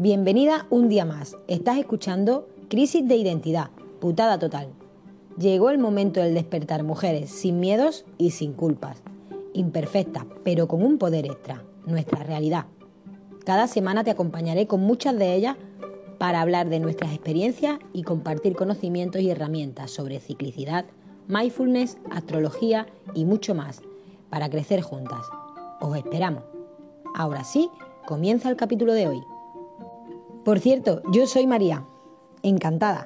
Bienvenida un día más. Estás escuchando Crisis de Identidad, putada total. Llegó el momento del despertar mujeres sin miedos y sin culpas. Imperfectas, pero con un poder extra, nuestra realidad. Cada semana te acompañaré con muchas de ellas para hablar de nuestras experiencias y compartir conocimientos y herramientas sobre ciclicidad, mindfulness, astrología y mucho más, para crecer juntas. Os esperamos. Ahora sí, comienza el capítulo de hoy. Por cierto, yo soy María. Encantada.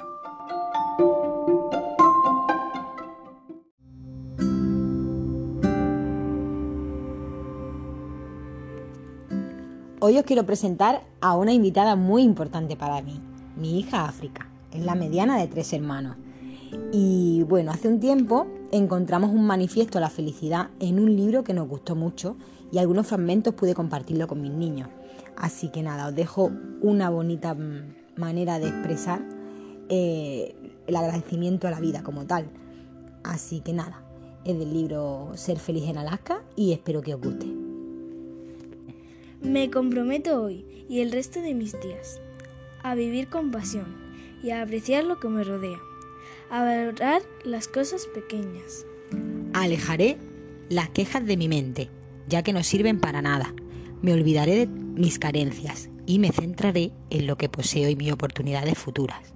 Hoy os quiero presentar a una invitada muy importante para mí, mi hija África. Es la mediana de tres hermanos. Y bueno, hace un tiempo encontramos un manifiesto a la felicidad en un libro que nos gustó mucho y algunos fragmentos pude compartirlo con mis niños. Así que nada, os dejo una bonita manera de expresar eh, el agradecimiento a la vida como tal. Así que nada, es del libro Ser feliz en Alaska y espero que os guste. Me comprometo hoy y el resto de mis días a vivir con pasión y a apreciar lo que me rodea, a valorar las cosas pequeñas. Alejaré las quejas de mi mente, ya que no sirven para nada. Me olvidaré de mis carencias y me centraré en lo que poseo y mis oportunidades futuras.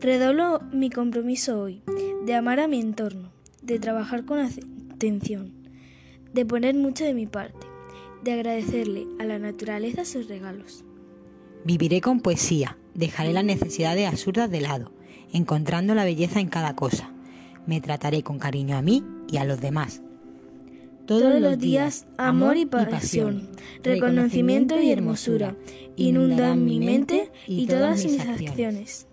Redoblo mi compromiso hoy de amar a mi entorno, de trabajar con atención, de poner mucho de mi parte de agradecerle a la naturaleza sus regalos. Viviré con poesía, dejaré las necesidades absurdas de lado, encontrando la belleza en cada cosa. Me trataré con cariño a mí y a los demás. Todos, los días, amor y pasión, reconocimiento y hermosura inundan mi mente y todas mis acciones.